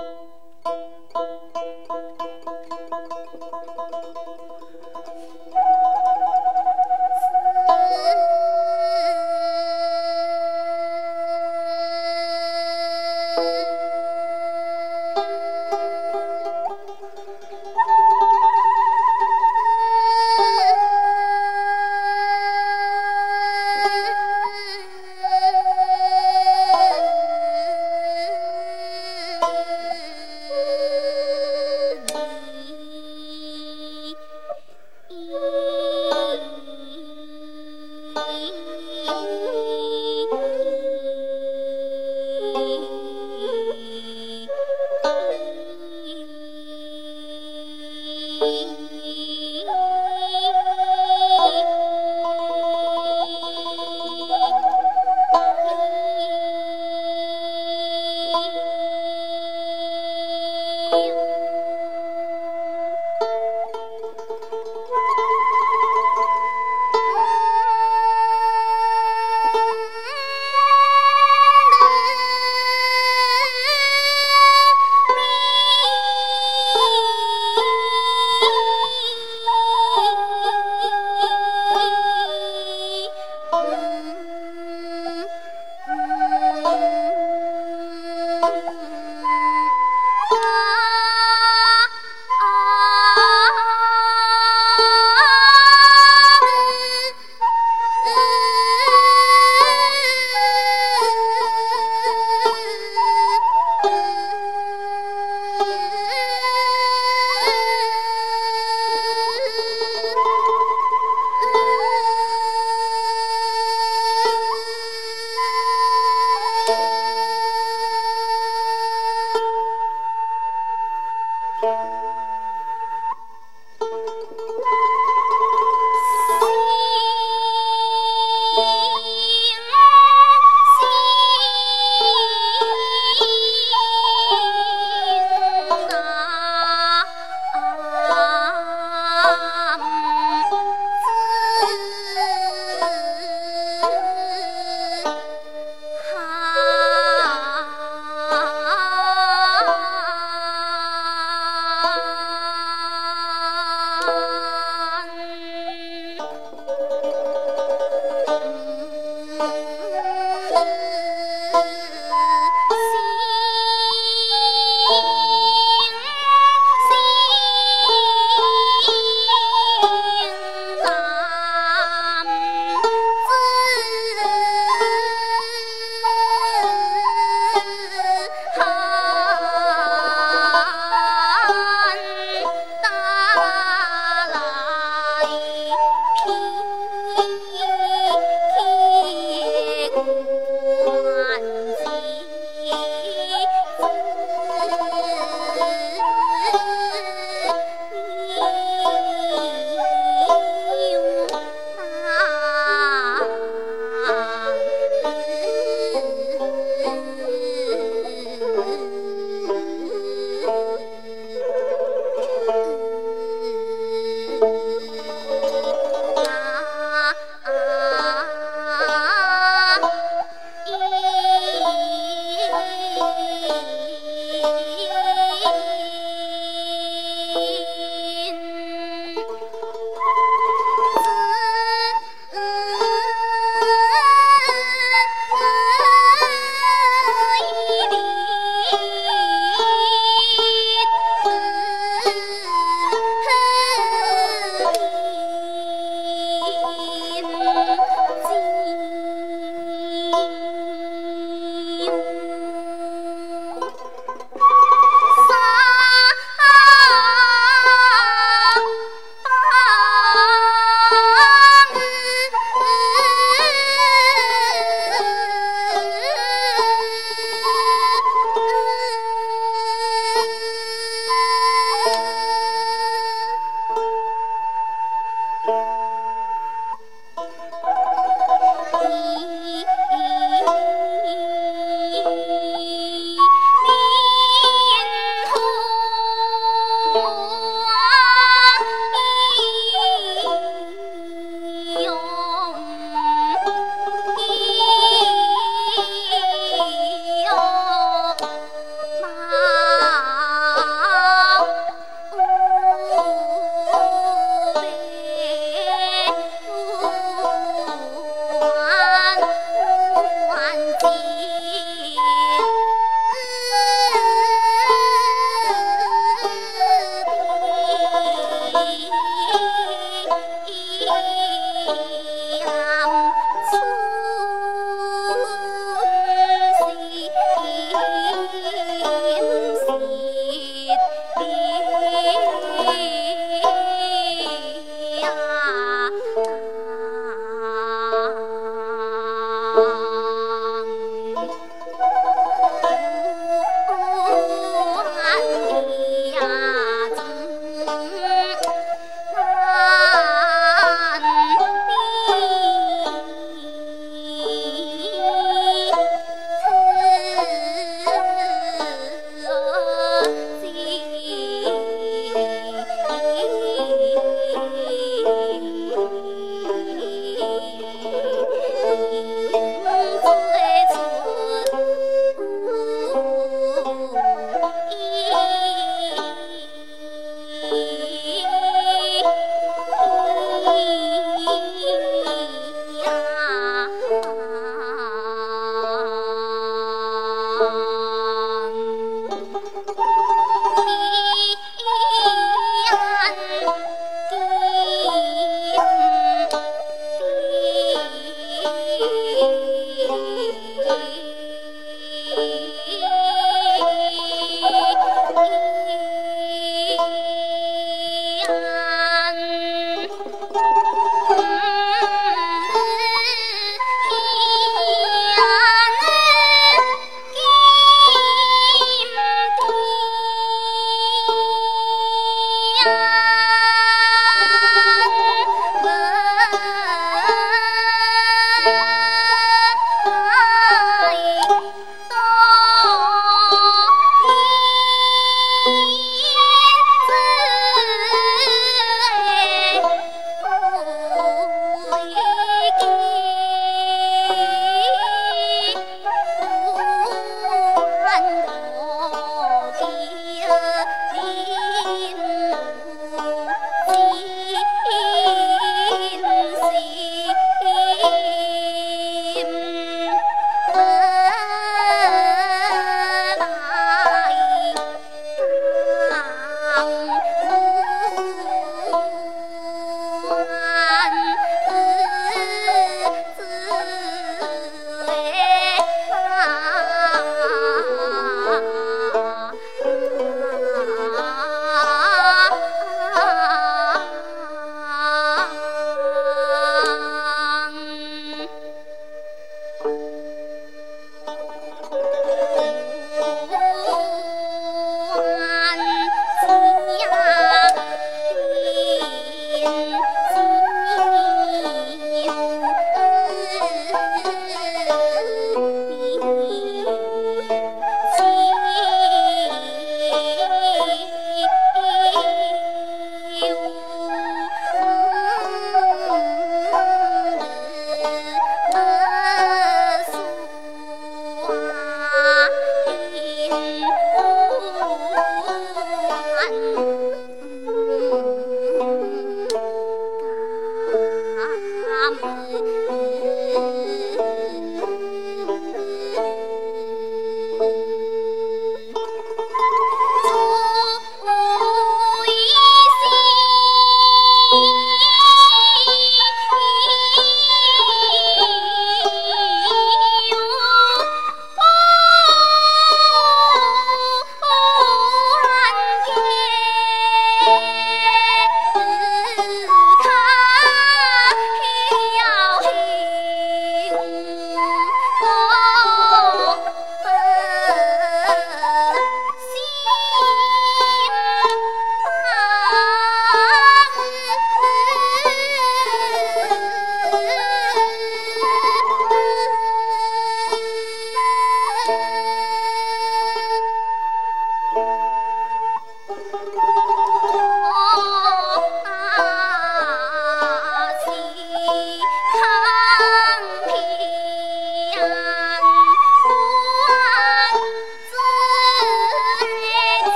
Thank you. You.